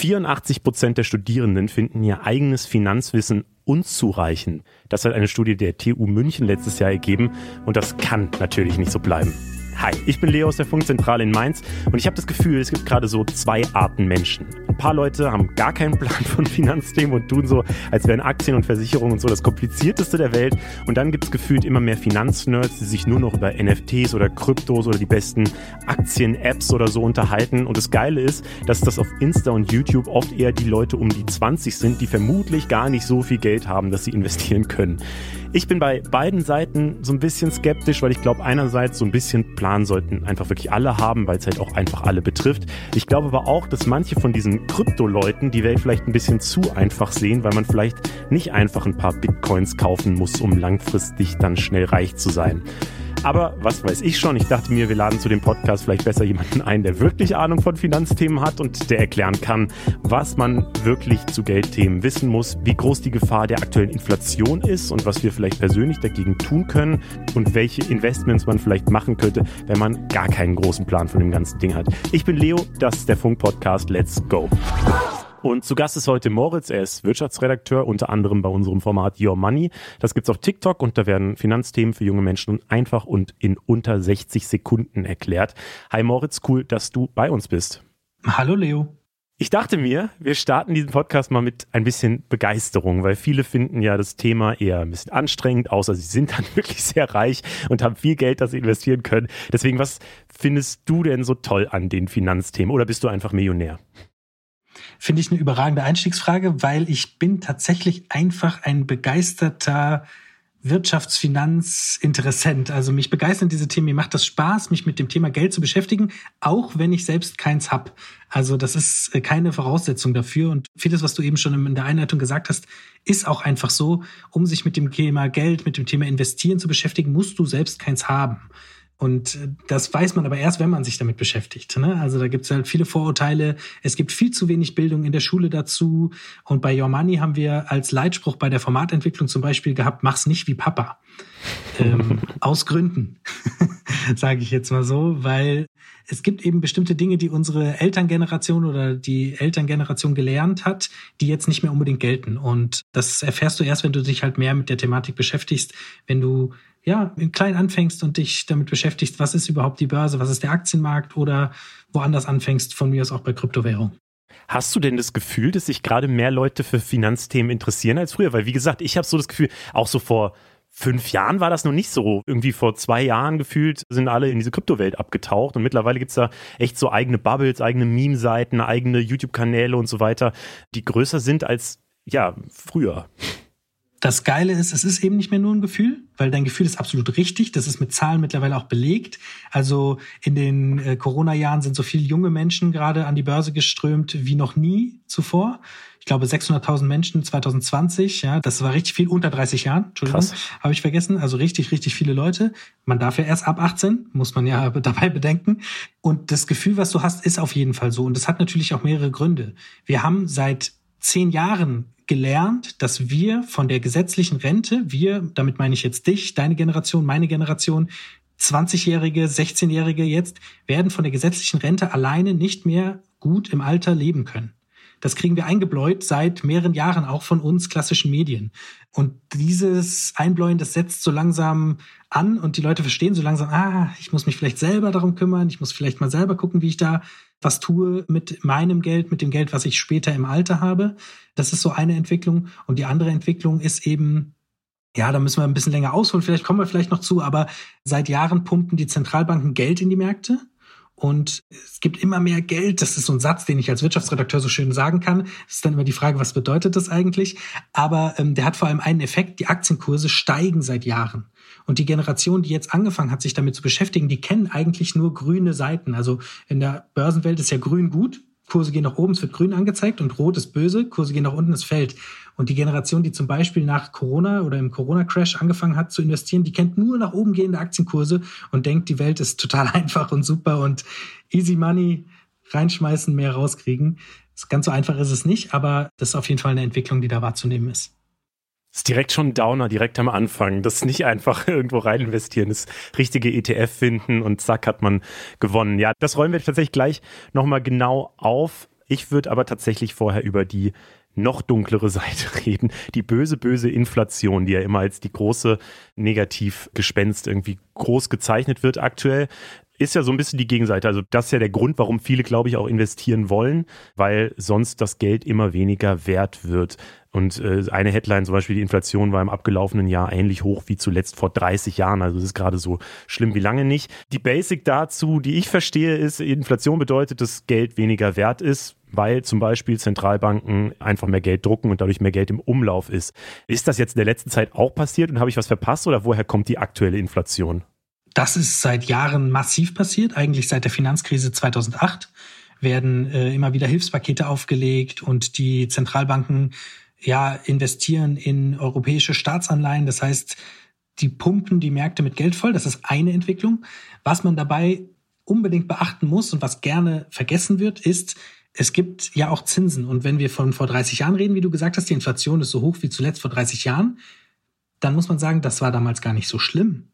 84 Prozent der Studierenden finden ihr eigenes Finanzwissen unzureichend. Das hat eine Studie der TU München letztes Jahr ergeben und das kann natürlich nicht so bleiben. Hi, ich bin Leo aus der Funkzentrale in Mainz und ich habe das Gefühl, es gibt gerade so zwei Arten Menschen. Ein paar Leute haben gar keinen Plan von Finanzthemen und tun so, als wären Aktien und Versicherungen und so das komplizierteste der Welt. Und dann gibt es gefühlt immer mehr Finanznerds, die sich nur noch über NFTs oder Kryptos oder die besten Aktien-Apps oder so unterhalten. Und das Geile ist, dass das auf Insta und YouTube oft eher die Leute um die 20 sind, die vermutlich gar nicht so viel Geld haben, dass sie investieren können. Ich bin bei beiden Seiten so ein bisschen skeptisch, weil ich glaube, einerseits so ein bisschen Plan sollten einfach wirklich alle haben, weil es halt auch einfach alle betrifft. Ich glaube aber auch, dass manche von diesen Krypto-Leuten die Welt vielleicht ein bisschen zu einfach sehen, weil man vielleicht nicht einfach ein paar Bitcoins kaufen muss, um langfristig dann schnell reich zu sein. Aber was weiß ich schon? Ich dachte mir, wir laden zu dem Podcast vielleicht besser jemanden ein, der wirklich Ahnung von Finanzthemen hat und der erklären kann, was man wirklich zu Geldthemen wissen muss, wie groß die Gefahr der aktuellen Inflation ist und was wir vielleicht persönlich dagegen tun können und welche Investments man vielleicht machen könnte, wenn man gar keinen großen Plan von dem ganzen Ding hat. Ich bin Leo, das ist der Funk-Podcast. Let's go! Und zu Gast ist heute Moritz, er ist Wirtschaftsredakteur, unter anderem bei unserem Format Your Money. Das gibt's auf TikTok und da werden Finanzthemen für junge Menschen einfach und in unter 60 Sekunden erklärt. Hi Moritz, cool, dass du bei uns bist. Hallo Leo. Ich dachte mir, wir starten diesen Podcast mal mit ein bisschen Begeisterung, weil viele finden ja das Thema eher ein bisschen anstrengend, außer sie sind dann wirklich sehr reich und haben viel Geld, das sie investieren können. Deswegen, was findest du denn so toll an den Finanzthemen oder bist du einfach Millionär? Finde ich eine überragende Einstiegsfrage, weil ich bin tatsächlich einfach ein begeisterter Wirtschaftsfinanzinteressent. Also mich begeistern diese Themen. Mir macht das Spaß, mich mit dem Thema Geld zu beschäftigen, auch wenn ich selbst keins hab. Also das ist äh, keine Voraussetzung dafür. Und vieles, was du eben schon in der Einleitung gesagt hast, ist auch einfach so. Um sich mit dem Thema Geld, mit dem Thema Investieren zu beschäftigen, musst du selbst keins haben. Und äh, das weiß man aber erst, wenn man sich damit beschäftigt. Ne? Also da gibt es halt viele Vorurteile. Es gibt viel zu wenig Bildung in der Schule dazu. Und bei Your Money haben wir als Leitspruch bei der Formatentwicklung zum Beispiel gehabt, mach's nicht wie Papa. ähm, aus Gründen, sage ich jetzt mal so, weil es gibt eben bestimmte Dinge, die unsere Elterngeneration oder die Elterngeneration gelernt hat, die jetzt nicht mehr unbedingt gelten. Und das erfährst du erst, wenn du dich halt mehr mit der Thematik beschäftigst, wenn du ja, klein anfängst und dich damit beschäftigst, was ist überhaupt die Börse, was ist der Aktienmarkt oder woanders anfängst, von mir aus auch bei Kryptowährung. Hast du denn das Gefühl, dass sich gerade mehr Leute für Finanzthemen interessieren als früher? Weil, wie gesagt, ich habe so das Gefühl, auch so vor fünf Jahren war das noch nicht so. Irgendwie vor zwei Jahren gefühlt sind alle in diese Kryptowelt abgetaucht und mittlerweile gibt's da echt so eigene Bubbles, eigene Meme-Seiten, eigene YouTube-Kanäle und so weiter, die größer sind als ja früher das Geile ist, es ist eben nicht mehr nur ein Gefühl, weil dein Gefühl ist absolut richtig. Das ist mit Zahlen mittlerweile auch belegt. Also in den äh, Corona-Jahren sind so viele junge Menschen gerade an die Börse geströmt wie noch nie zuvor. Ich glaube 600.000 Menschen 2020. Ja, das war richtig viel unter 30 Jahren. Entschuldigung, habe ich vergessen. Also richtig, richtig viele Leute. Man darf ja erst ab 18, muss man ja dabei bedenken. Und das Gefühl, was du hast, ist auf jeden Fall so. Und das hat natürlich auch mehrere Gründe. Wir haben seit zehn Jahren gelernt, dass wir von der gesetzlichen Rente, wir, damit meine ich jetzt dich, deine Generation, meine Generation, 20-Jährige, 16-Jährige jetzt, werden von der gesetzlichen Rente alleine nicht mehr gut im Alter leben können. Das kriegen wir eingebläut seit mehreren Jahren auch von uns klassischen Medien. Und dieses Einbläuen, das setzt so langsam an und die Leute verstehen so langsam, ah, ich muss mich vielleicht selber darum kümmern, ich muss vielleicht mal selber gucken, wie ich da was tue mit meinem Geld, mit dem Geld, was ich später im Alter habe. Das ist so eine Entwicklung. Und die andere Entwicklung ist eben, ja, da müssen wir ein bisschen länger ausholen, vielleicht kommen wir vielleicht noch zu, aber seit Jahren pumpen die Zentralbanken Geld in die Märkte. Und es gibt immer mehr Geld. Das ist so ein Satz, den ich als Wirtschaftsredakteur so schön sagen kann. Das ist dann immer die Frage, was bedeutet das eigentlich? Aber ähm, der hat vor allem einen Effekt. Die Aktienkurse steigen seit Jahren. Und die Generation, die jetzt angefangen hat, sich damit zu beschäftigen, die kennen eigentlich nur grüne Seiten. Also in der Börsenwelt ist ja grün gut. Kurse gehen nach oben, es wird grün angezeigt und rot ist böse, Kurse gehen nach unten, es fällt. Und die Generation, die zum Beispiel nach Corona oder im Corona-Crash angefangen hat zu investieren, die kennt nur nach oben gehende Aktienkurse und denkt, die Welt ist total einfach und super und easy money reinschmeißen, mehr rauskriegen. Ganz so einfach ist es nicht, aber das ist auf jeden Fall eine Entwicklung, die da wahrzunehmen ist. Das ist direkt schon ein Downer, direkt am Anfang. Das ist nicht einfach irgendwo rein investieren, das richtige ETF finden und zack hat man gewonnen. Ja, das räumen wir tatsächlich gleich nochmal genau auf. Ich würde aber tatsächlich vorher über die noch dunklere Seite reden. Die böse, böse Inflation, die ja immer als die große Negativgespenst irgendwie groß gezeichnet wird aktuell ist ja so ein bisschen die Gegenseite. Also das ist ja der Grund, warum viele, glaube ich, auch investieren wollen, weil sonst das Geld immer weniger wert wird. Und äh, eine Headline zum Beispiel, die Inflation war im abgelaufenen Jahr ähnlich hoch wie zuletzt vor 30 Jahren. Also es ist gerade so schlimm wie lange nicht. Die Basic dazu, die ich verstehe, ist, Inflation bedeutet, dass Geld weniger wert ist weil zum Beispiel Zentralbanken einfach mehr Geld drucken und dadurch mehr Geld im Umlauf ist. Ist das jetzt in der letzten Zeit auch passiert und habe ich was verpasst oder woher kommt die aktuelle Inflation? Das ist seit Jahren massiv passiert, eigentlich seit der Finanzkrise 2008 werden äh, immer wieder Hilfspakete aufgelegt und die Zentralbanken ja investieren in europäische Staatsanleihen. Das heißt, die pumpen die Märkte mit Geld voll. Das ist eine Entwicklung. Was man dabei unbedingt beachten muss und was gerne vergessen wird, ist, es gibt ja auch Zinsen. Und wenn wir von vor 30 Jahren reden, wie du gesagt hast, die Inflation ist so hoch wie zuletzt vor 30 Jahren, dann muss man sagen, das war damals gar nicht so schlimm.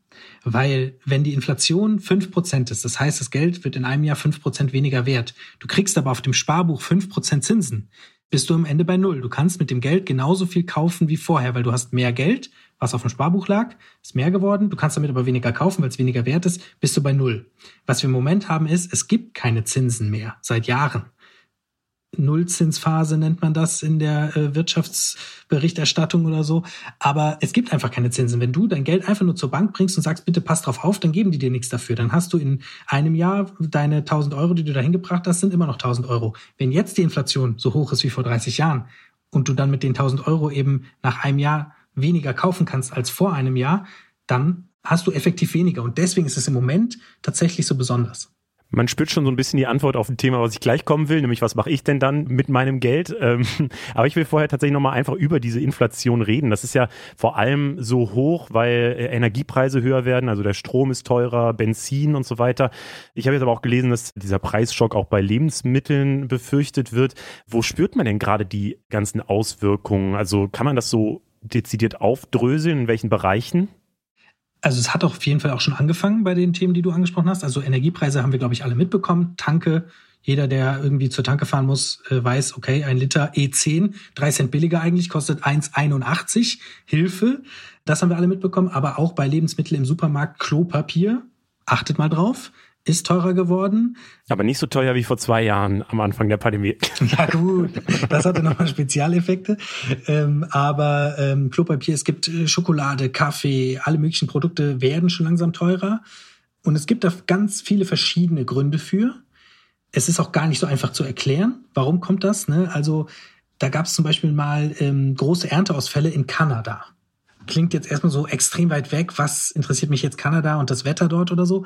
Weil wenn die Inflation fünf Prozent ist, das heißt, das Geld wird in einem Jahr fünf Prozent weniger wert, du kriegst aber auf dem Sparbuch fünf Prozent Zinsen, bist du am Ende bei Null. Du kannst mit dem Geld genauso viel kaufen wie vorher, weil du hast mehr Geld, was auf dem Sparbuch lag, ist mehr geworden, du kannst damit aber weniger kaufen, weil es weniger wert ist, bist du bei Null. Was wir im Moment haben ist, es gibt keine Zinsen mehr, seit Jahren. Nullzinsphase nennt man das in der äh, Wirtschaftsberichterstattung oder so. Aber es gibt einfach keine Zinsen. Wenn du dein Geld einfach nur zur Bank bringst und sagst, bitte pass drauf auf, dann geben die dir nichts dafür. Dann hast du in einem Jahr deine 1000 Euro, die du dahin gebracht hast, sind immer noch 1000 Euro. Wenn jetzt die Inflation so hoch ist wie vor 30 Jahren und du dann mit den 1000 Euro eben nach einem Jahr weniger kaufen kannst als vor einem Jahr, dann hast du effektiv weniger. Und deswegen ist es im Moment tatsächlich so besonders. Man spürt schon so ein bisschen die Antwort auf ein Thema, was ich gleich kommen will, nämlich was mache ich denn dann mit meinem Geld? Ähm, aber ich will vorher tatsächlich nochmal einfach über diese Inflation reden. Das ist ja vor allem so hoch, weil äh, Energiepreise höher werden, also der Strom ist teurer, Benzin und so weiter. Ich habe jetzt aber auch gelesen, dass dieser Preisschock auch bei Lebensmitteln befürchtet wird. Wo spürt man denn gerade die ganzen Auswirkungen? Also kann man das so dezidiert aufdröseln, in welchen Bereichen? Also es hat auf jeden Fall auch schon angefangen bei den Themen, die du angesprochen hast. Also Energiepreise haben wir, glaube ich, alle mitbekommen. Tanke, jeder, der irgendwie zur Tanke fahren muss, äh, weiß, okay, ein Liter E10, drei Cent billiger eigentlich, kostet 1,81. Hilfe. Das haben wir alle mitbekommen. Aber auch bei Lebensmitteln im Supermarkt Klopapier. Achtet mal drauf ist teurer geworden. Aber nicht so teuer wie vor zwei Jahren am Anfang der Pandemie. Ja gut, das hatte nochmal Spezialeffekte. Ähm, aber ähm, Klopapier, es gibt äh, Schokolade, Kaffee, alle möglichen Produkte werden schon langsam teurer. Und es gibt da ganz viele verschiedene Gründe für. Es ist auch gar nicht so einfach zu erklären. Warum kommt das? Ne? Also da gab es zum Beispiel mal ähm, große Ernteausfälle in Kanada. Klingt jetzt erstmal so extrem weit weg. Was interessiert mich jetzt Kanada und das Wetter dort oder so?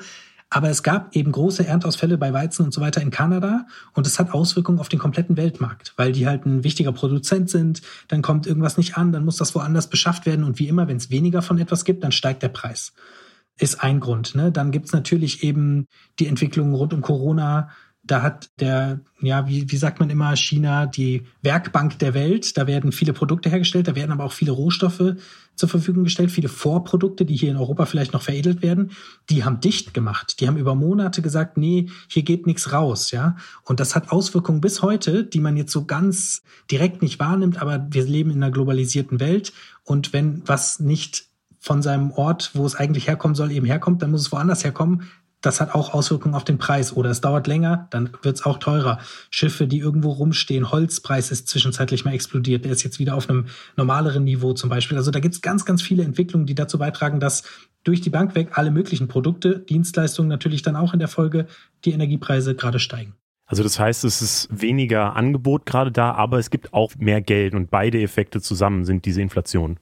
Aber es gab eben große Erntausfälle bei Weizen und so weiter in Kanada und es hat Auswirkungen auf den kompletten Weltmarkt, weil die halt ein wichtiger Produzent sind. Dann kommt irgendwas nicht an, dann muss das woanders beschafft werden und wie immer, wenn es weniger von etwas gibt, dann steigt der Preis. Ist ein Grund. Ne? Dann gibt's natürlich eben die Entwicklungen rund um Corona, da hat der, ja, wie, wie sagt man immer, China die Werkbank der Welt. Da werden viele Produkte hergestellt, da werden aber auch viele Rohstoffe zur Verfügung gestellt, viele Vorprodukte, die hier in Europa vielleicht noch veredelt werden. Die haben dicht gemacht. Die haben über Monate gesagt, nee, hier geht nichts raus, ja. Und das hat Auswirkungen bis heute, die man jetzt so ganz direkt nicht wahrnimmt, aber wir leben in einer globalisierten Welt. Und wenn was nicht von seinem Ort, wo es eigentlich herkommen soll, eben herkommt, dann muss es woanders herkommen das hat auch Auswirkungen auf den Preis. Oder es dauert länger, dann wird es auch teurer. Schiffe, die irgendwo rumstehen, Holzpreis ist zwischenzeitlich mal explodiert. Der ist jetzt wieder auf einem normaleren Niveau zum Beispiel. Also da gibt es ganz, ganz viele Entwicklungen, die dazu beitragen, dass durch die Bank weg alle möglichen Produkte, Dienstleistungen natürlich dann auch in der Folge die Energiepreise gerade steigen. Also das heißt, es ist weniger Angebot gerade da, aber es gibt auch mehr Geld und beide Effekte zusammen sind diese Inflation.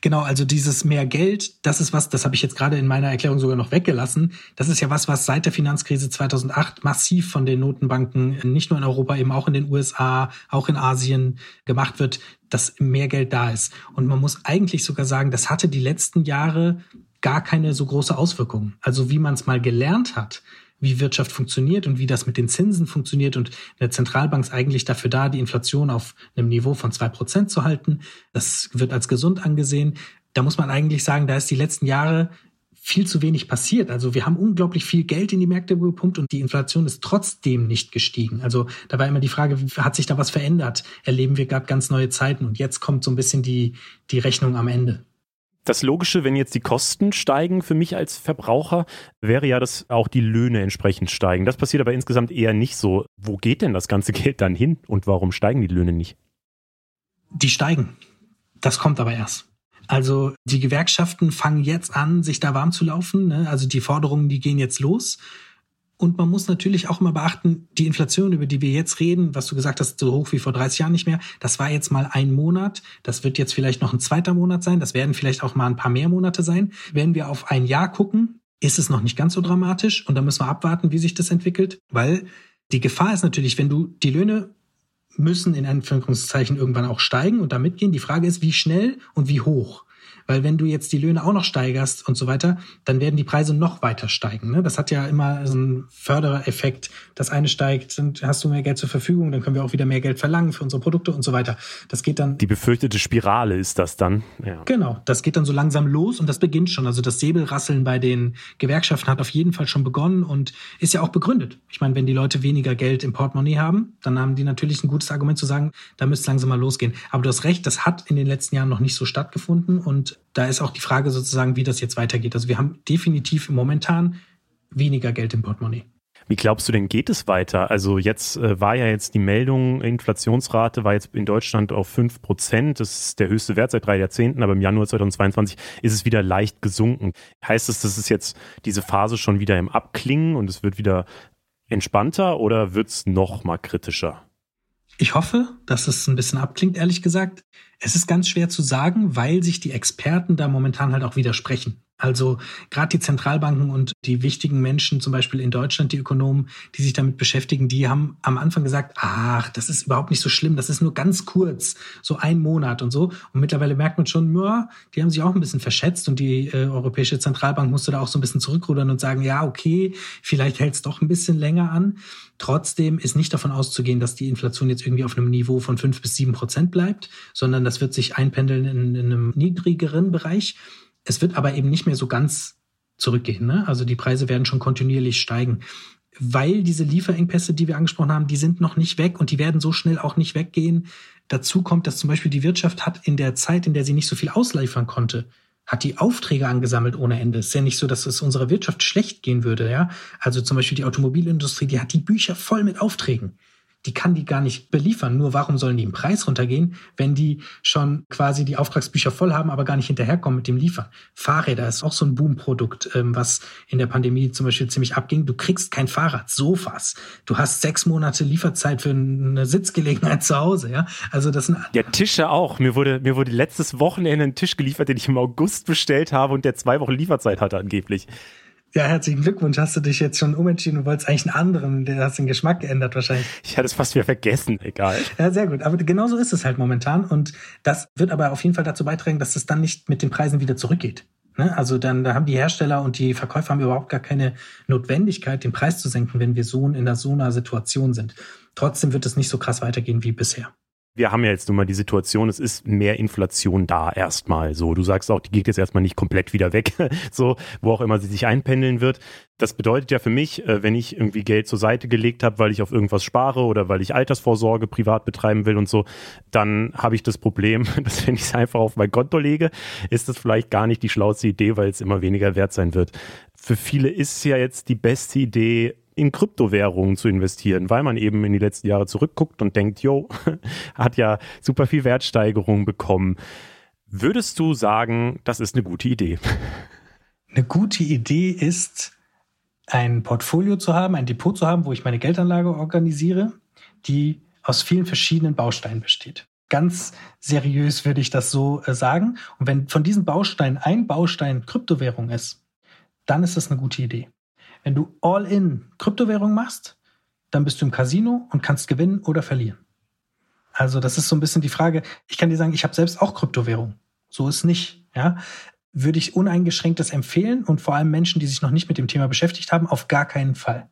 Genau, also dieses mehr Geld, das ist was, das habe ich jetzt gerade in meiner Erklärung sogar noch weggelassen. Das ist ja was, was seit der Finanzkrise 2008 massiv von den Notenbanken, nicht nur in Europa, eben auch in den USA, auch in Asien gemacht wird, dass mehr Geld da ist. Und man muss eigentlich sogar sagen, das hatte die letzten Jahre gar keine so große Auswirkung. Also wie man es mal gelernt hat, wie Wirtschaft funktioniert und wie das mit den Zinsen funktioniert. Und eine Zentralbank ist eigentlich dafür da, die Inflation auf einem Niveau von zwei Prozent zu halten. Das wird als gesund angesehen. Da muss man eigentlich sagen, da ist die letzten Jahre viel zu wenig passiert. Also wir haben unglaublich viel Geld in die Märkte gepumpt und die Inflation ist trotzdem nicht gestiegen. Also da war immer die Frage, hat sich da was verändert? Erleben wir gerade ganz neue Zeiten und jetzt kommt so ein bisschen die, die Rechnung am Ende. Das Logische, wenn jetzt die Kosten steigen für mich als Verbraucher, wäre ja, dass auch die Löhne entsprechend steigen. Das passiert aber insgesamt eher nicht so. Wo geht denn das ganze Geld dann hin und warum steigen die Löhne nicht? Die steigen. Das kommt aber erst. Also die Gewerkschaften fangen jetzt an, sich da warm zu laufen. Ne? Also die Forderungen, die gehen jetzt los. Und man muss natürlich auch immer beachten, die Inflation, über die wir jetzt reden, was du gesagt hast, so hoch wie vor 30 Jahren nicht mehr, das war jetzt mal ein Monat. Das wird jetzt vielleicht noch ein zweiter Monat sein. Das werden vielleicht auch mal ein paar mehr Monate sein. Wenn wir auf ein Jahr gucken, ist es noch nicht ganz so dramatisch. Und da müssen wir abwarten, wie sich das entwickelt, weil die Gefahr ist natürlich, wenn du die Löhne müssen in Anführungszeichen irgendwann auch steigen und da mitgehen. Die Frage ist, wie schnell und wie hoch. Weil wenn du jetzt die Löhne auch noch steigerst und so weiter, dann werden die Preise noch weiter steigen. Ne? Das hat ja immer so einen Fördereffekt. Das eine steigt, dann hast du mehr Geld zur Verfügung, dann können wir auch wieder mehr Geld verlangen für unsere Produkte und so weiter. Das geht dann. Die befürchtete Spirale ist das dann. Ja. Genau, das geht dann so langsam los und das beginnt schon. Also das Säbelrasseln bei den Gewerkschaften hat auf jeden Fall schon begonnen und ist ja auch begründet. Ich meine, wenn die Leute weniger Geld im Portemonnaie haben, dann haben die natürlich ein gutes Argument zu sagen, da müsste es langsam mal losgehen. Aber du hast recht, das hat in den letzten Jahren noch nicht so stattgefunden und da ist auch die Frage sozusagen, wie das jetzt weitergeht. Also wir haben definitiv momentan weniger Geld im Portemonnaie. Wie glaubst du denn, geht es weiter? Also jetzt äh, war ja jetzt die Meldung, Inflationsrate war jetzt in Deutschland auf 5 Prozent. Das ist der höchste Wert seit drei Jahrzehnten, aber im Januar 2022 ist es wieder leicht gesunken. Heißt das, das ist jetzt diese Phase schon wieder im Abklingen und es wird wieder entspannter oder wird es noch mal kritischer? Ich hoffe, dass es ein bisschen abklingt, ehrlich gesagt. Es ist ganz schwer zu sagen, weil sich die Experten da momentan halt auch widersprechen. Also gerade die Zentralbanken und die wichtigen Menschen, zum Beispiel in Deutschland, die Ökonomen, die sich damit beschäftigen, die haben am Anfang gesagt, ach, das ist überhaupt nicht so schlimm, das ist nur ganz kurz, so ein Monat und so. Und mittlerweile merkt man schon, ja, die haben sich auch ein bisschen verschätzt und die äh, Europäische Zentralbank musste da auch so ein bisschen zurückrudern und sagen, ja, okay, vielleicht hält es doch ein bisschen länger an. Trotzdem ist nicht davon auszugehen, dass die Inflation jetzt irgendwie auf einem Niveau von fünf bis sieben Prozent bleibt, sondern das wird sich einpendeln in, in einem niedrigeren Bereich. Es wird aber eben nicht mehr so ganz zurückgehen. Ne? Also die Preise werden schon kontinuierlich steigen. Weil diese Lieferengpässe, die wir angesprochen haben, die sind noch nicht weg und die werden so schnell auch nicht weggehen. Dazu kommt, dass zum Beispiel die Wirtschaft hat in der Zeit, in der sie nicht so viel ausliefern konnte, hat die Aufträge angesammelt ohne Ende. Es ist ja nicht so, dass es unserer Wirtschaft schlecht gehen würde, ja. Also zum Beispiel die Automobilindustrie, die hat die Bücher voll mit Aufträgen die kann die gar nicht beliefern. Nur warum sollen die im Preis runtergehen, wenn die schon quasi die Auftragsbücher voll haben, aber gar nicht hinterherkommen mit dem Liefern? Fahrräder ist auch so ein Boomprodukt, ähm, was in der Pandemie zum Beispiel ziemlich abging. Du kriegst kein Fahrrad, Sofas. Du hast sechs Monate Lieferzeit für eine Sitzgelegenheit zu Hause, ja. Also das sind ja Tische auch. Mir wurde mir wurde letztes Wochenende ein Tisch geliefert, den ich im August bestellt habe und der zwei Wochen Lieferzeit hatte angeblich. Ja, herzlichen Glückwunsch. Hast du dich jetzt schon umentschieden und wolltest eigentlich einen anderen, der hast den Geschmack geändert wahrscheinlich. Ich hatte es fast wieder vergessen, egal. Ja, sehr gut. Aber genau so ist es halt momentan. Und das wird aber auf jeden Fall dazu beitragen, dass es dann nicht mit den Preisen wieder zurückgeht. Ne? Also dann, da haben die Hersteller und die Verkäufer haben überhaupt gar keine Notwendigkeit, den Preis zu senken, wenn wir so in so einer Situation sind. Trotzdem wird es nicht so krass weitergehen wie bisher wir haben ja jetzt nun mal die Situation, es ist mehr Inflation da erstmal. So, du sagst auch, die geht jetzt erstmal nicht komplett wieder weg, so, wo auch immer sie sich einpendeln wird. Das bedeutet ja für mich, äh, wenn ich irgendwie Geld zur Seite gelegt habe, weil ich auf irgendwas spare oder weil ich Altersvorsorge privat betreiben will und so, dann habe ich das Problem, dass wenn ich es einfach auf mein Konto lege, ist das vielleicht gar nicht die schlauste Idee, weil es immer weniger wert sein wird. Für viele ist ja jetzt die beste Idee, in Kryptowährungen zu investieren, weil man eben in die letzten Jahre zurückguckt und denkt, jo, hat ja super viel Wertsteigerung bekommen. Würdest du sagen, das ist eine gute Idee? Eine gute Idee ist, ein Portfolio zu haben, ein Depot zu haben, wo ich meine Geldanlage organisiere, die aus vielen verschiedenen Bausteinen besteht. Ganz seriös würde ich das so äh, sagen. Und wenn von diesen Bausteinen ein Baustein Kryptowährung ist, dann ist das eine gute Idee. Wenn du All-in Kryptowährung machst, dann bist du im Casino und kannst gewinnen oder verlieren. Also das ist so ein bisschen die Frage. Ich kann dir sagen, ich habe selbst auch Kryptowährung. So ist nicht. Ja, würde ich uneingeschränktes empfehlen und vor allem Menschen, die sich noch nicht mit dem Thema beschäftigt haben, auf gar keinen Fall.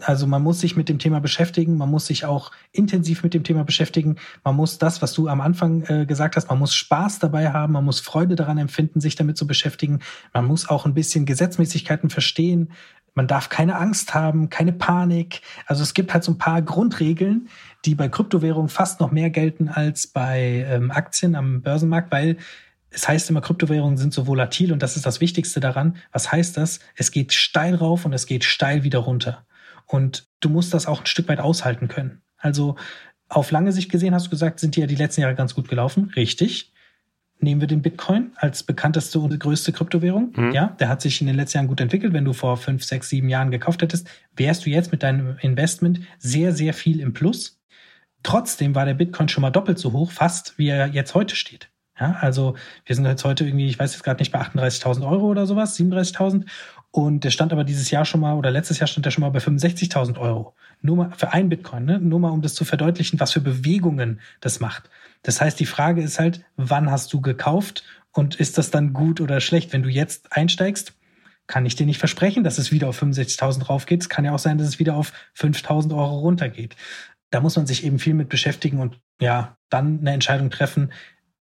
Also man muss sich mit dem Thema beschäftigen, man muss sich auch intensiv mit dem Thema beschäftigen. Man muss das, was du am Anfang äh, gesagt hast, man muss Spaß dabei haben, man muss Freude daran empfinden, sich damit zu beschäftigen. Man muss auch ein bisschen Gesetzmäßigkeiten verstehen. Man darf keine Angst haben, keine Panik. Also es gibt halt so ein paar Grundregeln, die bei Kryptowährungen fast noch mehr gelten als bei ähm, Aktien am Börsenmarkt, weil es heißt immer, Kryptowährungen sind so volatil und das ist das Wichtigste daran. Was heißt das? Es geht steil rauf und es geht steil wieder runter. Und du musst das auch ein Stück weit aushalten können. Also auf lange Sicht gesehen hast du gesagt, sind die ja die letzten Jahre ganz gut gelaufen. Richtig. Nehmen wir den Bitcoin als bekannteste und größte Kryptowährung. Mhm. Ja, der hat sich in den letzten Jahren gut entwickelt. Wenn du vor fünf, sechs, sieben Jahren gekauft hättest, wärst du jetzt mit deinem Investment sehr, sehr viel im Plus. Trotzdem war der Bitcoin schon mal doppelt so hoch, fast wie er jetzt heute steht. Ja, also wir sind jetzt heute irgendwie, ich weiß jetzt gerade nicht, bei 38.000 Euro oder sowas, 37.000. Und der stand aber dieses Jahr schon mal oder letztes Jahr stand der schon mal bei 65.000 Euro. Nur mal für ein Bitcoin, ne? Nur mal, um das zu verdeutlichen, was für Bewegungen das macht. Das heißt, die Frage ist halt, wann hast du gekauft und ist das dann gut oder schlecht? Wenn du jetzt einsteigst, kann ich dir nicht versprechen, dass es wieder auf 65.000 raufgeht. Es kann ja auch sein, dass es wieder auf 5.000 Euro runtergeht. Da muss man sich eben viel mit beschäftigen und ja, dann eine Entscheidung treffen,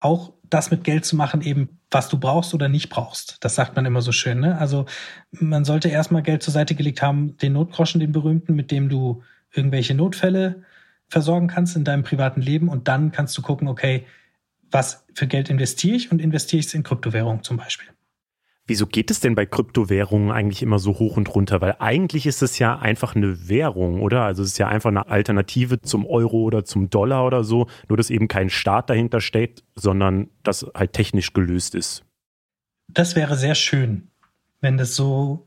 auch das mit Geld zu machen, eben was du brauchst oder nicht brauchst. Das sagt man immer so schön. Ne? Also man sollte erstmal Geld zur Seite gelegt haben, den Notgroschen, den berühmten, mit dem du irgendwelche Notfälle versorgen kannst in deinem privaten Leben und dann kannst du gucken, okay, was für Geld investiere ich und investiere ich es in Kryptowährung zum Beispiel. Wieso geht es denn bei Kryptowährungen eigentlich immer so hoch und runter? Weil eigentlich ist es ja einfach eine Währung, oder? Also es ist ja einfach eine Alternative zum Euro oder zum Dollar oder so, nur dass eben kein Staat dahinter steht, sondern das halt technisch gelöst ist. Das wäre sehr schön, wenn das so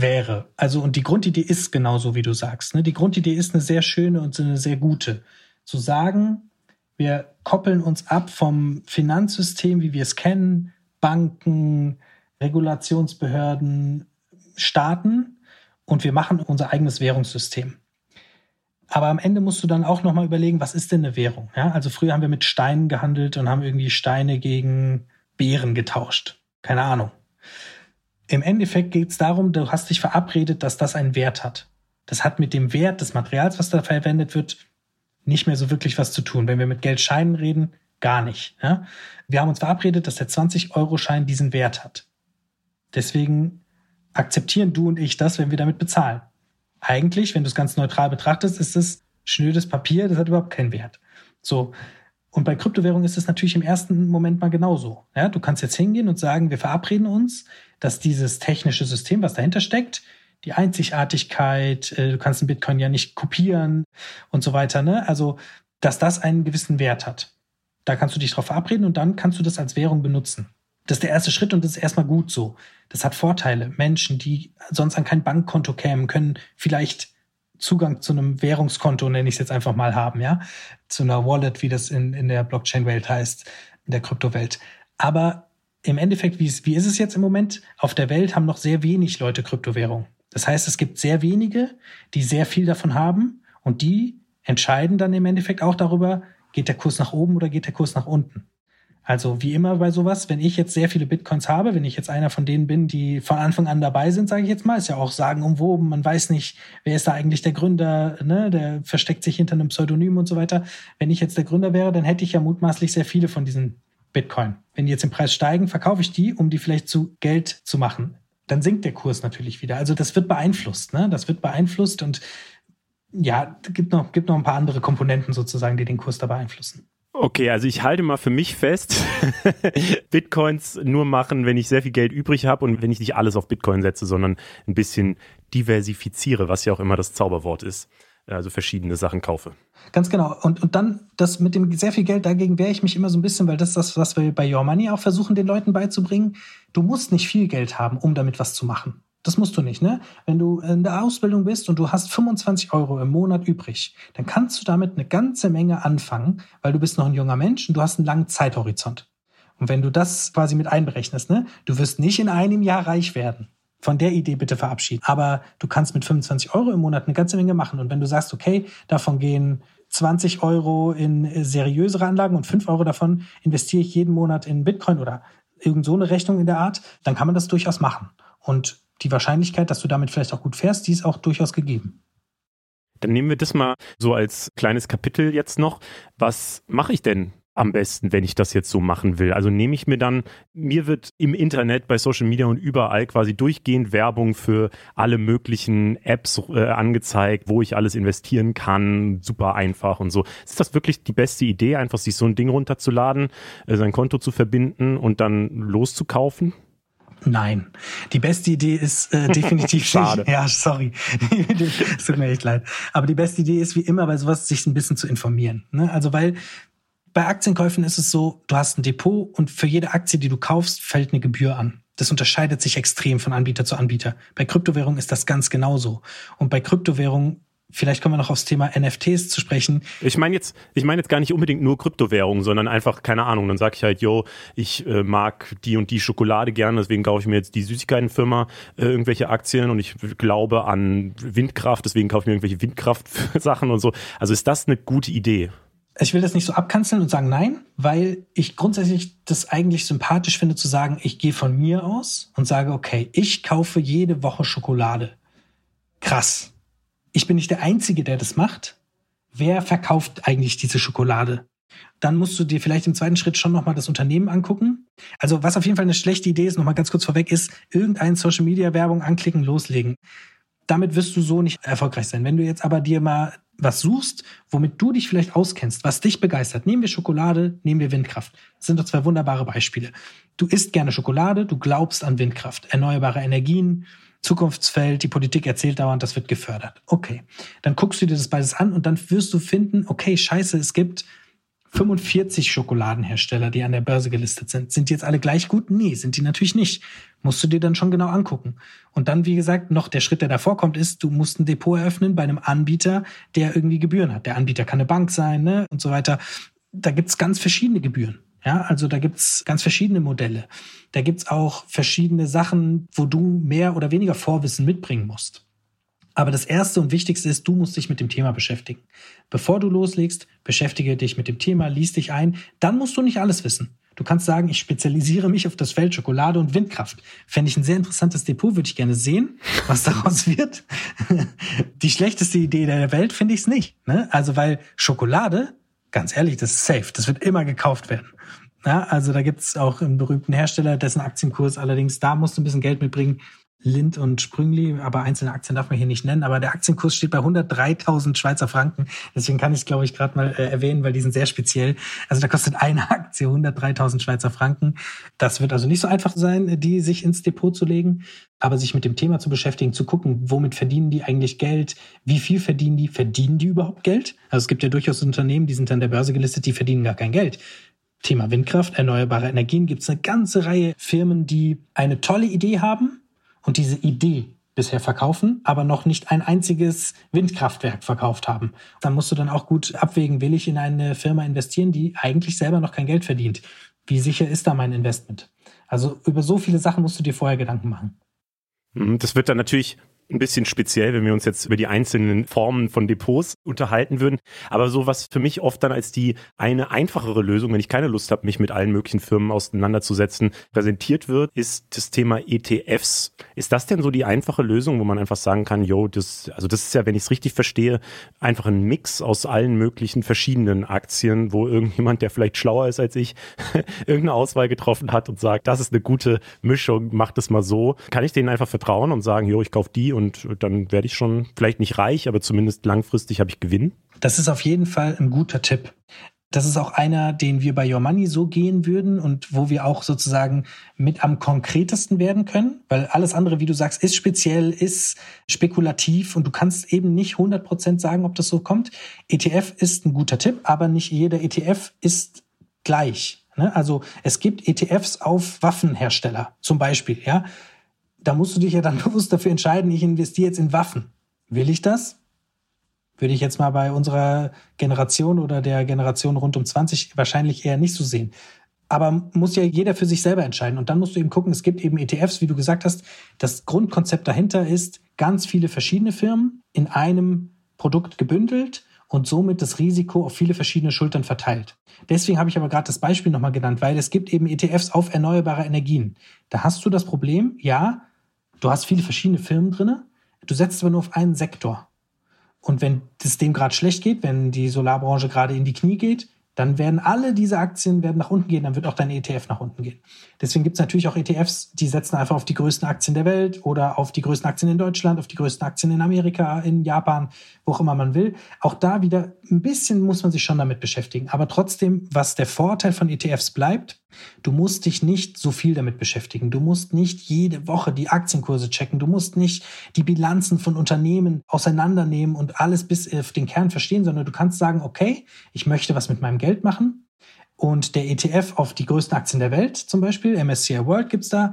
wäre. Also und die Grundidee ist genauso, wie du sagst. Ne? Die Grundidee ist eine sehr schöne und eine sehr gute. Zu sagen, wir koppeln uns ab vom Finanzsystem, wie wir es kennen, Banken, Regulationsbehörden, Staaten und wir machen unser eigenes Währungssystem. Aber am Ende musst du dann auch nochmal überlegen, was ist denn eine Währung? Ja, also früher haben wir mit Steinen gehandelt und haben irgendwie Steine gegen Beeren getauscht. Keine Ahnung. Im Endeffekt geht es darum, du hast dich verabredet, dass das einen Wert hat. Das hat mit dem Wert des Materials, was da verwendet wird, nicht mehr so wirklich was zu tun. Wenn wir mit Geldscheinen reden, gar nicht. Ja? Wir haben uns verabredet, dass der 20-Euro-Schein diesen Wert hat. Deswegen akzeptieren du und ich das, wenn wir damit bezahlen. Eigentlich, wenn du es ganz neutral betrachtest, ist es schnödes Papier, das hat überhaupt keinen Wert. So. Und bei Kryptowährungen ist es natürlich im ersten Moment mal genauso. Ja, du kannst jetzt hingehen und sagen, wir verabreden uns, dass dieses technische System, was dahinter steckt, die Einzigartigkeit, äh, du kannst einen Bitcoin ja nicht kopieren und so weiter, ne? Also, dass das einen gewissen Wert hat. Da kannst du dich drauf verabreden und dann kannst du das als Währung benutzen. Das ist der erste Schritt und das ist erstmal gut so. Das hat Vorteile. Menschen, die sonst an kein Bankkonto kämen, können vielleicht Zugang zu einem Währungskonto, nenne ich es jetzt einfach mal, haben, ja. Zu einer Wallet, wie das in, in der Blockchain-Welt heißt, in der Kryptowelt. Aber im Endeffekt, wie ist, wie ist es jetzt im Moment? Auf der Welt haben noch sehr wenig Leute Kryptowährung. Das heißt, es gibt sehr wenige, die sehr viel davon haben und die entscheiden dann im Endeffekt auch darüber, geht der Kurs nach oben oder geht der Kurs nach unten. Also wie immer bei sowas, wenn ich jetzt sehr viele Bitcoins habe, wenn ich jetzt einer von denen bin, die von Anfang an dabei sind, sage ich jetzt mal, ist ja auch sagen umwoben, man weiß nicht, wer ist da eigentlich der Gründer, ne? der versteckt sich hinter einem Pseudonym und so weiter. Wenn ich jetzt der Gründer wäre, dann hätte ich ja mutmaßlich sehr viele von diesen Bitcoin. Wenn die jetzt im Preis steigen, verkaufe ich die, um die vielleicht zu Geld zu machen. Dann sinkt der Kurs natürlich wieder. Also das wird beeinflusst, ne? Das wird beeinflusst und ja, gibt noch, gibt noch ein paar andere Komponenten sozusagen, die den Kurs da beeinflussen. Okay, also ich halte mal für mich fest, Bitcoins nur machen, wenn ich sehr viel Geld übrig habe und wenn ich nicht alles auf Bitcoin setze, sondern ein bisschen diversifiziere, was ja auch immer das Zauberwort ist. Also verschiedene Sachen kaufe. Ganz genau. Und, und dann das mit dem sehr viel Geld, dagegen wehre ich mich immer so ein bisschen, weil das ist das, was wir bei Your Money auch versuchen, den Leuten beizubringen. Du musst nicht viel Geld haben, um damit was zu machen. Das musst du nicht, ne? Wenn du in der Ausbildung bist und du hast 25 Euro im Monat übrig, dann kannst du damit eine ganze Menge anfangen, weil du bist noch ein junger Mensch und du hast einen langen Zeithorizont. Und wenn du das quasi mit einberechnest, ne? Du wirst nicht in einem Jahr reich werden. Von der Idee bitte verabschieden. Aber du kannst mit 25 Euro im Monat eine ganze Menge machen. Und wenn du sagst, okay, davon gehen 20 Euro in seriösere Anlagen und 5 Euro davon investiere ich jeden Monat in Bitcoin oder irgend so eine Rechnung in der Art, dann kann man das durchaus machen. Und die Wahrscheinlichkeit, dass du damit vielleicht auch gut fährst, die ist auch durchaus gegeben. Dann nehmen wir das mal so als kleines Kapitel jetzt noch. Was mache ich denn am besten, wenn ich das jetzt so machen will? Also nehme ich mir dann, mir wird im Internet, bei Social Media und überall quasi durchgehend Werbung für alle möglichen Apps äh, angezeigt, wo ich alles investieren kann, super einfach und so. Ist das wirklich die beste Idee, einfach sich so ein Ding runterzuladen, äh, sein Konto zu verbinden und dann loszukaufen? Nein. Die beste Idee ist äh, definitiv. Schade. Ja, sorry. es tut mir echt leid. Aber die beste Idee ist wie immer bei sowas, sich ein bisschen zu informieren. Ne? Also weil bei Aktienkäufen ist es so, du hast ein Depot und für jede Aktie, die du kaufst, fällt eine Gebühr an. Das unterscheidet sich extrem von Anbieter zu Anbieter. Bei Kryptowährungen ist das ganz genauso. Und bei Kryptowährungen Vielleicht kommen wir noch aufs Thema NFTs zu sprechen. Ich meine jetzt, ich meine jetzt gar nicht unbedingt nur Kryptowährungen, sondern einfach keine Ahnung. Dann sage ich halt, yo, ich äh, mag die und die Schokolade gerne, deswegen kaufe ich mir jetzt die Süßigkeitenfirma äh, irgendwelche Aktien und ich glaube an Windkraft, deswegen kaufe ich mir irgendwelche Windkraftsachen und so. Also ist das eine gute Idee? ich will das nicht so abkanzeln und sagen nein, weil ich grundsätzlich das eigentlich sympathisch finde zu sagen, ich gehe von mir aus und sage, okay, ich kaufe jede Woche Schokolade. Krass. Ich bin nicht der Einzige, der das macht. Wer verkauft eigentlich diese Schokolade? Dann musst du dir vielleicht im zweiten Schritt schon nochmal das Unternehmen angucken. Also was auf jeden Fall eine schlechte Idee ist, nochmal ganz kurz vorweg, ist irgendein Social Media Werbung anklicken, loslegen. Damit wirst du so nicht erfolgreich sein. Wenn du jetzt aber dir mal was suchst, womit du dich vielleicht auskennst, was dich begeistert. Nehmen wir Schokolade, nehmen wir Windkraft. Das sind doch zwei wunderbare Beispiele. Du isst gerne Schokolade, du glaubst an Windkraft, erneuerbare Energien, Zukunftsfeld, die Politik erzählt dauernd, das wird gefördert. Okay, dann guckst du dir das beides an und dann wirst du finden, okay, scheiße, es gibt 45 Schokoladenhersteller, die an der Börse gelistet sind. Sind die jetzt alle gleich gut? Nee, sind die natürlich nicht. Musst du dir dann schon genau angucken. Und dann, wie gesagt, noch der Schritt, der davor kommt, ist, du musst ein Depot eröffnen bei einem Anbieter, der irgendwie Gebühren hat. Der Anbieter kann eine Bank sein, ne, und so weiter. Da gibt's ganz verschiedene Gebühren. Ja, also da gibt's ganz verschiedene Modelle. Da gibt's auch verschiedene Sachen, wo du mehr oder weniger Vorwissen mitbringen musst. Aber das Erste und Wichtigste ist, du musst dich mit dem Thema beschäftigen. Bevor du loslegst, beschäftige dich mit dem Thema, lies dich ein. Dann musst du nicht alles wissen. Du kannst sagen, ich spezialisiere mich auf das Feld Schokolade und Windkraft. Fände ich ein sehr interessantes Depot, würde ich gerne sehen, was daraus wird. Die schlechteste Idee der Welt finde ich es nicht. Ne? Also weil Schokolade, ganz ehrlich, das ist safe. Das wird immer gekauft werden. Ja, also da gibt's auch einen berühmten Hersteller, dessen Aktienkurs allerdings, da musst du ein bisschen Geld mitbringen. Lind und Sprüngli, aber einzelne Aktien darf man hier nicht nennen. Aber der Aktienkurs steht bei 103.000 Schweizer Franken. Deswegen kann ich es, glaube ich, gerade mal äh, erwähnen, weil die sind sehr speziell. Also da kostet eine Aktie 103.000 Schweizer Franken. Das wird also nicht so einfach sein, die sich ins Depot zu legen, aber sich mit dem Thema zu beschäftigen, zu gucken, womit verdienen die eigentlich Geld, wie viel verdienen die, verdienen die überhaupt Geld? Also es gibt ja durchaus Unternehmen, die sind an der Börse gelistet, die verdienen gar kein Geld. Thema Windkraft, erneuerbare Energien gibt es eine ganze Reihe Firmen, die eine tolle Idee haben und diese Idee bisher verkaufen, aber noch nicht ein einziges Windkraftwerk verkauft haben. Dann musst du dann auch gut abwägen, will ich in eine Firma investieren, die eigentlich selber noch kein Geld verdient? Wie sicher ist da mein Investment? Also über so viele Sachen musst du dir vorher Gedanken machen. Mhm, das wird dann natürlich ein bisschen speziell, wenn wir uns jetzt über die einzelnen Formen von Depots unterhalten würden. Aber so was für mich oft dann als die eine einfachere Lösung, wenn ich keine Lust habe, mich mit allen möglichen Firmen auseinanderzusetzen, präsentiert wird, ist das Thema ETFs. Ist das denn so die einfache Lösung, wo man einfach sagen kann, yo, das, also das ist ja, wenn ich es richtig verstehe, einfach ein Mix aus allen möglichen verschiedenen Aktien, wo irgendjemand, der vielleicht schlauer ist als ich, irgendeine Auswahl getroffen hat und sagt, das ist eine gute Mischung, mach das mal so. Kann ich denen einfach vertrauen und sagen, yo, ich kaufe die dann werde ich schon vielleicht nicht reich, aber zumindest langfristig habe ich Gewinn. Das ist auf jeden Fall ein guter Tipp. Das ist auch einer, den wir bei Your Money so gehen würden und wo wir auch sozusagen mit am konkretesten werden können, weil alles andere, wie du sagst, ist speziell, ist spekulativ und du kannst eben nicht 100% sagen, ob das so kommt. ETF ist ein guter Tipp, aber nicht jeder ETF ist gleich. Ne? Also es gibt ETFs auf Waffenhersteller zum Beispiel, ja da musst du dich ja dann bewusst dafür entscheiden, ich investiere jetzt in Waffen. Will ich das? Würde ich jetzt mal bei unserer Generation oder der Generation rund um 20 wahrscheinlich eher nicht so sehen. Aber muss ja jeder für sich selber entscheiden. Und dann musst du eben gucken, es gibt eben ETFs, wie du gesagt hast. Das Grundkonzept dahinter ist ganz viele verschiedene Firmen in einem Produkt gebündelt und somit das Risiko auf viele verschiedene Schultern verteilt. Deswegen habe ich aber gerade das Beispiel nochmal genannt, weil es gibt eben ETFs auf erneuerbare Energien. Da hast du das Problem, ja, Du hast viele verschiedene Firmen drinne. Du setzt aber nur auf einen Sektor. Und wenn es dem gerade schlecht geht, wenn die Solarbranche gerade in die Knie geht, dann werden alle diese Aktien werden nach unten gehen, dann wird auch dein ETF nach unten gehen. Deswegen gibt es natürlich auch ETFs, die setzen einfach auf die größten Aktien der Welt oder auf die größten Aktien in Deutschland, auf die größten Aktien in Amerika, in Japan, wo auch immer man will. Auch da wieder ein bisschen muss man sich schon damit beschäftigen. Aber trotzdem, was der Vorteil von ETFs bleibt, du musst dich nicht so viel damit beschäftigen. Du musst nicht jede Woche die Aktienkurse checken. Du musst nicht die Bilanzen von Unternehmen auseinandernehmen und alles bis auf den Kern verstehen, sondern du kannst sagen, okay, ich möchte was mit meinem Geld machen und der ETF auf die größten Aktien der Welt, zum Beispiel, MSCI World gibt's da,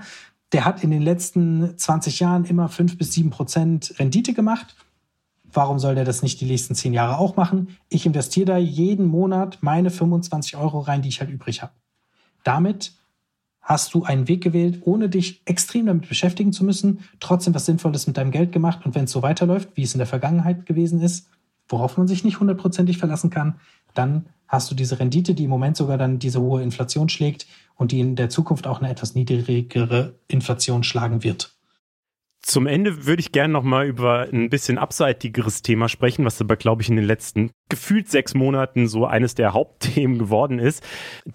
der hat in den letzten 20 Jahren immer 5 bis 7 Prozent Rendite gemacht. Warum soll der das nicht die nächsten 10 Jahre auch machen? Ich investiere da jeden Monat meine 25 Euro rein, die ich halt übrig habe. Damit hast du einen Weg gewählt, ohne dich extrem damit beschäftigen zu müssen, trotzdem was Sinnvolles mit deinem Geld gemacht. Und wenn es so weiterläuft, wie es in der Vergangenheit gewesen ist, worauf man sich nicht hundertprozentig verlassen kann, dann hast du diese Rendite, die im Moment sogar dann diese hohe Inflation schlägt und die in der Zukunft auch eine etwas niedrigere Inflation schlagen wird. Zum Ende würde ich gerne noch mal über ein bisschen abseitigeres Thema sprechen, was aber, glaube ich, in den letzten gefühlt sechs Monaten so eines der Hauptthemen geworden ist.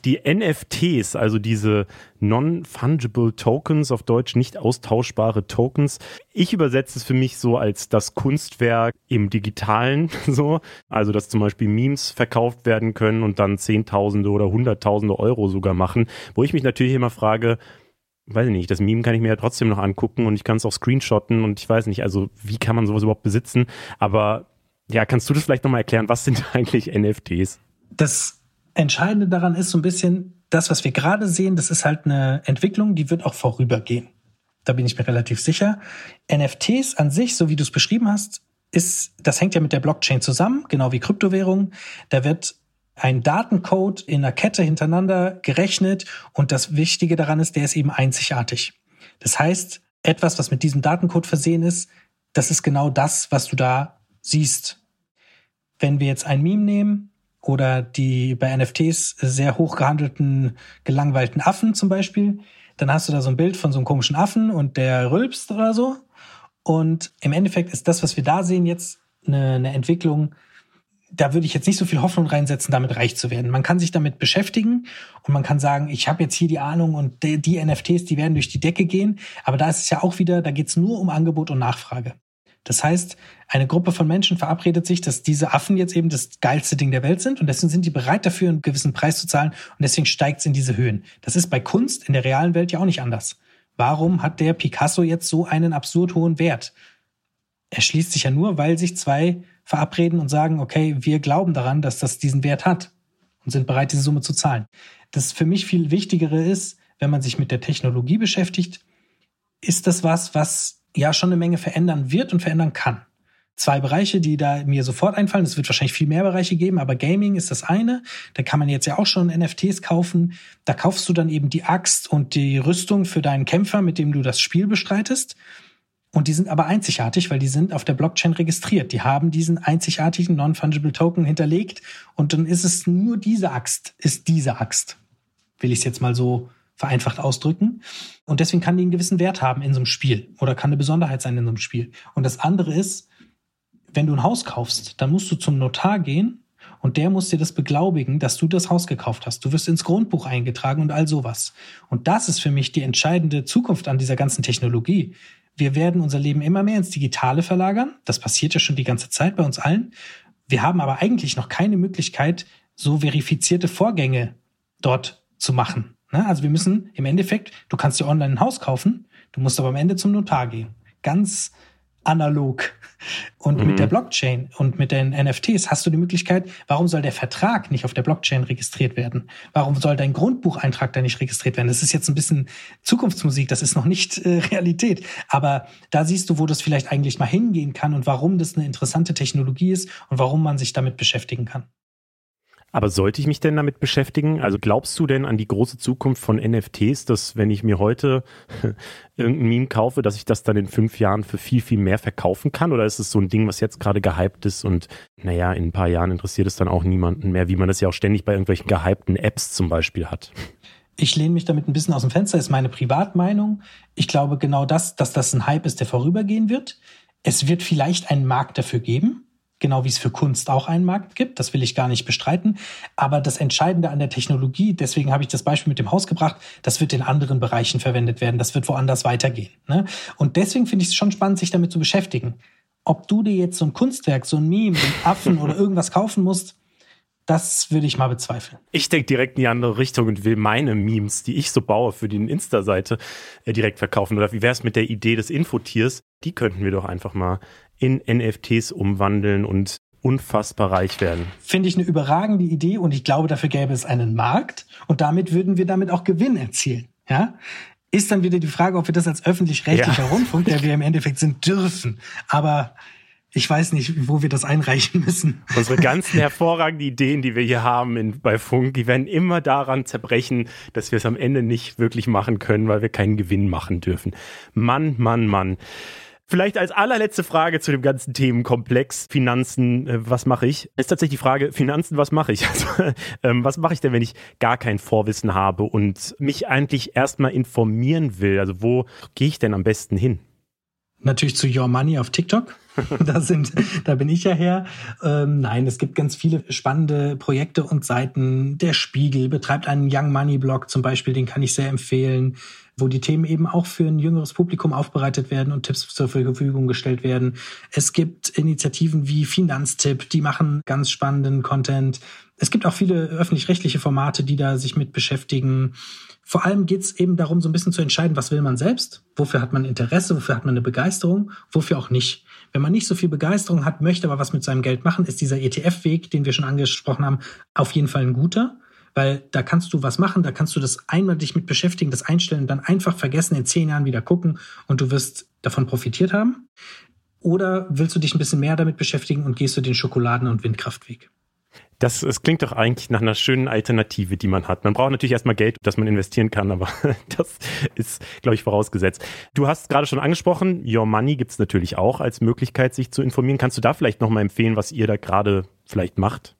Die NFTs, also diese Non-Fungible Tokens, auf Deutsch nicht austauschbare Tokens. Ich übersetze es für mich so als das Kunstwerk im Digitalen, so. Also, dass zum Beispiel Memes verkauft werden können und dann Zehntausende oder Hunderttausende Euro sogar machen. Wo ich mich natürlich immer frage, weiß ich nicht, das Meme kann ich mir ja trotzdem noch angucken und ich kann es auch screenshotten und ich weiß nicht, also wie kann man sowas überhaupt besitzen? Aber ja, kannst du das vielleicht nochmal erklären? Was sind eigentlich NFTs? Das Entscheidende daran ist so ein bisschen, das, was wir gerade sehen, das ist halt eine Entwicklung, die wird auch vorübergehen. Da bin ich mir relativ sicher. NFTs an sich, so wie du es beschrieben hast, ist, das hängt ja mit der Blockchain zusammen, genau wie Kryptowährungen. Da wird ein Datencode in einer Kette hintereinander gerechnet und das Wichtige daran ist, der ist eben einzigartig. Das heißt, etwas, was mit diesem Datencode versehen ist, das ist genau das, was du da siehst. Wenn wir jetzt ein Meme nehmen oder die bei NFTs sehr hoch gehandelten, gelangweilten Affen zum Beispiel, dann hast du da so ein Bild von so einem komischen Affen und der rülpst oder so. Und im Endeffekt ist das, was wir da sehen, jetzt eine, eine Entwicklung, da würde ich jetzt nicht so viel Hoffnung reinsetzen, damit reich zu werden. Man kann sich damit beschäftigen und man kann sagen, ich habe jetzt hier die Ahnung und die, die, NFTs, die werden durch die Decke gehen. Aber da ist es ja auch wieder, da geht es nur um Angebot und Nachfrage. Das heißt, eine Gruppe von Menschen verabredet sich, dass diese Affen jetzt eben das geilste Ding der Welt sind und deswegen sind die bereit dafür, einen gewissen Preis zu zahlen und deswegen steigt es in diese Höhen. Das ist bei Kunst in der realen Welt ja auch nicht anders. Warum hat der Picasso jetzt so einen absurd hohen Wert? Er schließt sich ja nur, weil sich zwei verabreden und sagen, okay, wir glauben daran, dass das diesen Wert hat und sind bereit, diese Summe zu zahlen. Das für mich viel Wichtigere ist, wenn man sich mit der Technologie beschäftigt, ist das was, was ja schon eine Menge verändern wird und verändern kann. Zwei Bereiche, die da mir sofort einfallen. Es wird wahrscheinlich viel mehr Bereiche geben, aber Gaming ist das eine. Da kann man jetzt ja auch schon NFTs kaufen. Da kaufst du dann eben die Axt und die Rüstung für deinen Kämpfer, mit dem du das Spiel bestreitest. Und die sind aber einzigartig, weil die sind auf der Blockchain registriert. Die haben diesen einzigartigen Non-Fungible Token hinterlegt und dann ist es nur diese Axt, ist diese Axt. Will ich es jetzt mal so vereinfacht ausdrücken. Und deswegen kann die einen gewissen Wert haben in so einem Spiel oder kann eine Besonderheit sein in so einem Spiel. Und das andere ist, wenn du ein Haus kaufst, dann musst du zum Notar gehen und der muss dir das beglaubigen, dass du das Haus gekauft hast. Du wirst ins Grundbuch eingetragen und all sowas. Und das ist für mich die entscheidende Zukunft an dieser ganzen Technologie wir werden unser Leben immer mehr ins Digitale verlagern. Das passiert ja schon die ganze Zeit bei uns allen. Wir haben aber eigentlich noch keine Möglichkeit, so verifizierte Vorgänge dort zu machen. Ne? Also wir müssen im Endeffekt, du kannst dir online ein Haus kaufen, du musst aber am Ende zum Notar gehen. Ganz analog. Und mhm. mit der Blockchain und mit den NFTs hast du die Möglichkeit, warum soll der Vertrag nicht auf der Blockchain registriert werden? Warum soll dein Grundbucheintrag da nicht registriert werden? Das ist jetzt ein bisschen Zukunftsmusik, das ist noch nicht äh, Realität. Aber da siehst du, wo das vielleicht eigentlich mal hingehen kann und warum das eine interessante Technologie ist und warum man sich damit beschäftigen kann. Aber sollte ich mich denn damit beschäftigen? Also glaubst du denn an die große Zukunft von NFTs, dass wenn ich mir heute irgendein Meme kaufe, dass ich das dann in fünf Jahren für viel, viel mehr verkaufen kann? Oder ist es so ein Ding, was jetzt gerade gehypt ist und naja, in ein paar Jahren interessiert es dann auch niemanden mehr, wie man das ja auch ständig bei irgendwelchen gehypten Apps zum Beispiel hat? Ich lehne mich damit ein bisschen aus dem Fenster, ist meine Privatmeinung. Ich glaube genau das, dass das ein Hype ist, der vorübergehen wird. Es wird vielleicht einen Markt dafür geben, genau wie es für Kunst auch einen Markt gibt. Das will ich gar nicht bestreiten. Aber das Entscheidende an der Technologie, deswegen habe ich das Beispiel mit dem Haus gebracht, das wird in anderen Bereichen verwendet werden. Das wird woanders weitergehen. Ne? Und deswegen finde ich es schon spannend, sich damit zu beschäftigen. Ob du dir jetzt so ein Kunstwerk, so ein Meme, einen Affen oder irgendwas kaufen musst, das würde ich mal bezweifeln. Ich denke direkt in die andere Richtung und will meine Memes, die ich so baue für die Insta-Seite, äh, direkt verkaufen. Oder wie wäre es mit der Idee des Infotiers? Die könnten wir doch einfach mal in NFTs umwandeln und unfassbar reich werden. Finde ich eine überragende Idee und ich glaube, dafür gäbe es einen Markt und damit würden wir damit auch Gewinn erzielen. Ja? Ist dann wieder die Frage, ob wir das als öffentlich-rechtlicher ja. Rundfunk, der wir im Endeffekt sind, dürfen. Aber ich weiß nicht, wo wir das einreichen müssen. Unsere ganzen hervorragenden Ideen, die wir hier haben in, bei Funk, die werden immer daran zerbrechen, dass wir es am Ende nicht wirklich machen können, weil wir keinen Gewinn machen dürfen. Mann, Mann, Mann. Vielleicht als allerletzte Frage zu dem ganzen Themenkomplex Finanzen, äh, was mache ich? Ist tatsächlich die Frage, Finanzen, was mache ich? Also, ähm, was mache ich denn, wenn ich gar kein Vorwissen habe und mich eigentlich erstmal informieren will? Also wo gehe ich denn am besten hin? Natürlich zu Your Money auf TikTok. da sind, da bin ich ja her. Ähm, nein, es gibt ganz viele spannende Projekte und Seiten. Der Spiegel betreibt einen Young Money Blog zum Beispiel, den kann ich sehr empfehlen, wo die Themen eben auch für ein jüngeres Publikum aufbereitet werden und Tipps zur Verfügung gestellt werden. Es gibt Initiativen wie Finanztipp, die machen ganz spannenden Content. Es gibt auch viele öffentlich-rechtliche Formate, die da sich mit beschäftigen. Vor allem geht es eben darum, so ein bisschen zu entscheiden, was will man selbst, wofür hat man Interesse, wofür hat man eine Begeisterung, wofür auch nicht. Wenn man nicht so viel Begeisterung hat, möchte aber was mit seinem Geld machen, ist dieser ETF-Weg, den wir schon angesprochen haben, auf jeden Fall ein guter. Weil da kannst du was machen, da kannst du das einmal dich mit beschäftigen, das einstellen, dann einfach vergessen, in zehn Jahren wieder gucken und du wirst davon profitiert haben. Oder willst du dich ein bisschen mehr damit beschäftigen und gehst du den Schokoladen- und Windkraftweg? Das, es klingt doch eigentlich nach einer schönen Alternative, die man hat. Man braucht natürlich erstmal Geld, das man investieren kann, aber das ist, glaube ich, vorausgesetzt. Du hast gerade schon angesprochen, Your Money gibt es natürlich auch als Möglichkeit, sich zu informieren. Kannst du da vielleicht nochmal empfehlen, was ihr da gerade vielleicht macht?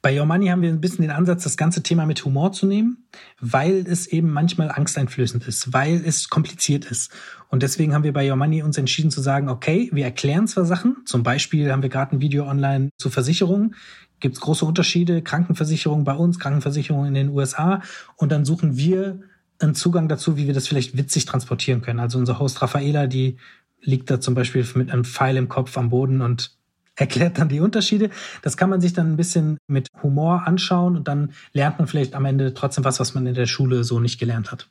Bei Your Money haben wir ein bisschen den Ansatz, das ganze Thema mit Humor zu nehmen, weil es eben manchmal angsteinflößend ist, weil es kompliziert ist. Und deswegen haben wir bei Your Money uns entschieden zu sagen, okay, wir erklären zwar Sachen, zum Beispiel haben wir gerade ein Video online zu Versicherungen, gibt es große Unterschiede, Krankenversicherung bei uns, Krankenversicherung in den USA und dann suchen wir einen Zugang dazu, wie wir das vielleicht witzig transportieren können. Also unser Host Raffaela, die liegt da zum Beispiel mit einem Pfeil im Kopf am Boden und erklärt dann die Unterschiede. Das kann man sich dann ein bisschen mit Humor anschauen und dann lernt man vielleicht am Ende trotzdem was, was man in der Schule so nicht gelernt hat.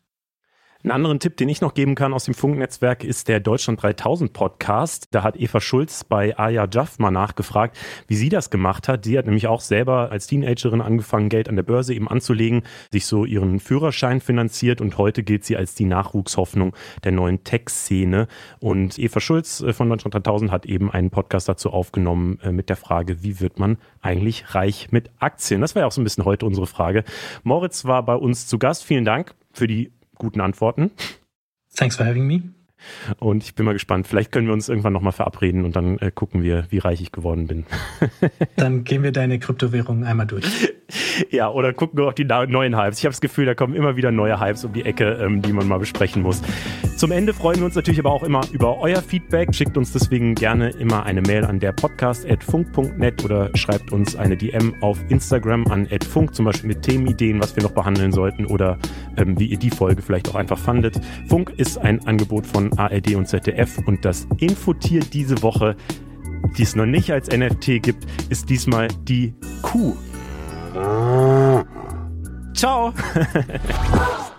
Einen anderen Tipp, den ich noch geben kann aus dem Funknetzwerk, ist der Deutschland 3000 Podcast. Da hat Eva Schulz bei Aya Jaff mal nachgefragt, wie sie das gemacht hat. Sie hat nämlich auch selber als Teenagerin angefangen, Geld an der Börse eben anzulegen, sich so ihren Führerschein finanziert und heute gilt sie als die Nachwuchshoffnung der neuen Tech-Szene. Und Eva Schulz äh, von Deutschland 3000 hat eben einen Podcast dazu aufgenommen äh, mit der Frage, wie wird man eigentlich reich mit Aktien? Das war ja auch so ein bisschen heute unsere Frage. Moritz war bei uns zu Gast. Vielen Dank für die guten Antworten. Thanks for having me. Und ich bin mal gespannt. Vielleicht können wir uns irgendwann nochmal verabreden und dann äh, gucken wir, wie reich ich geworden bin. dann gehen wir deine Kryptowährungen einmal durch. Ja, oder gucken wir auch die neuen Hypes. Ich habe das Gefühl, da kommen immer wieder neue Hypes um die Ecke, ähm, die man mal besprechen muss. Zum Ende freuen wir uns natürlich aber auch immer über euer Feedback. Schickt uns deswegen gerne immer eine Mail an der podcast.funk.net oder schreibt uns eine DM auf Instagram an @funk, zum Beispiel mit Themenideen, was wir noch behandeln sollten oder ähm, wie ihr die Folge vielleicht auch einfach fandet. Funk ist ein Angebot von ARD und ZDF und das Infotier diese Woche, die es noch nicht als NFT gibt, ist diesmal die Kuh. Ciao.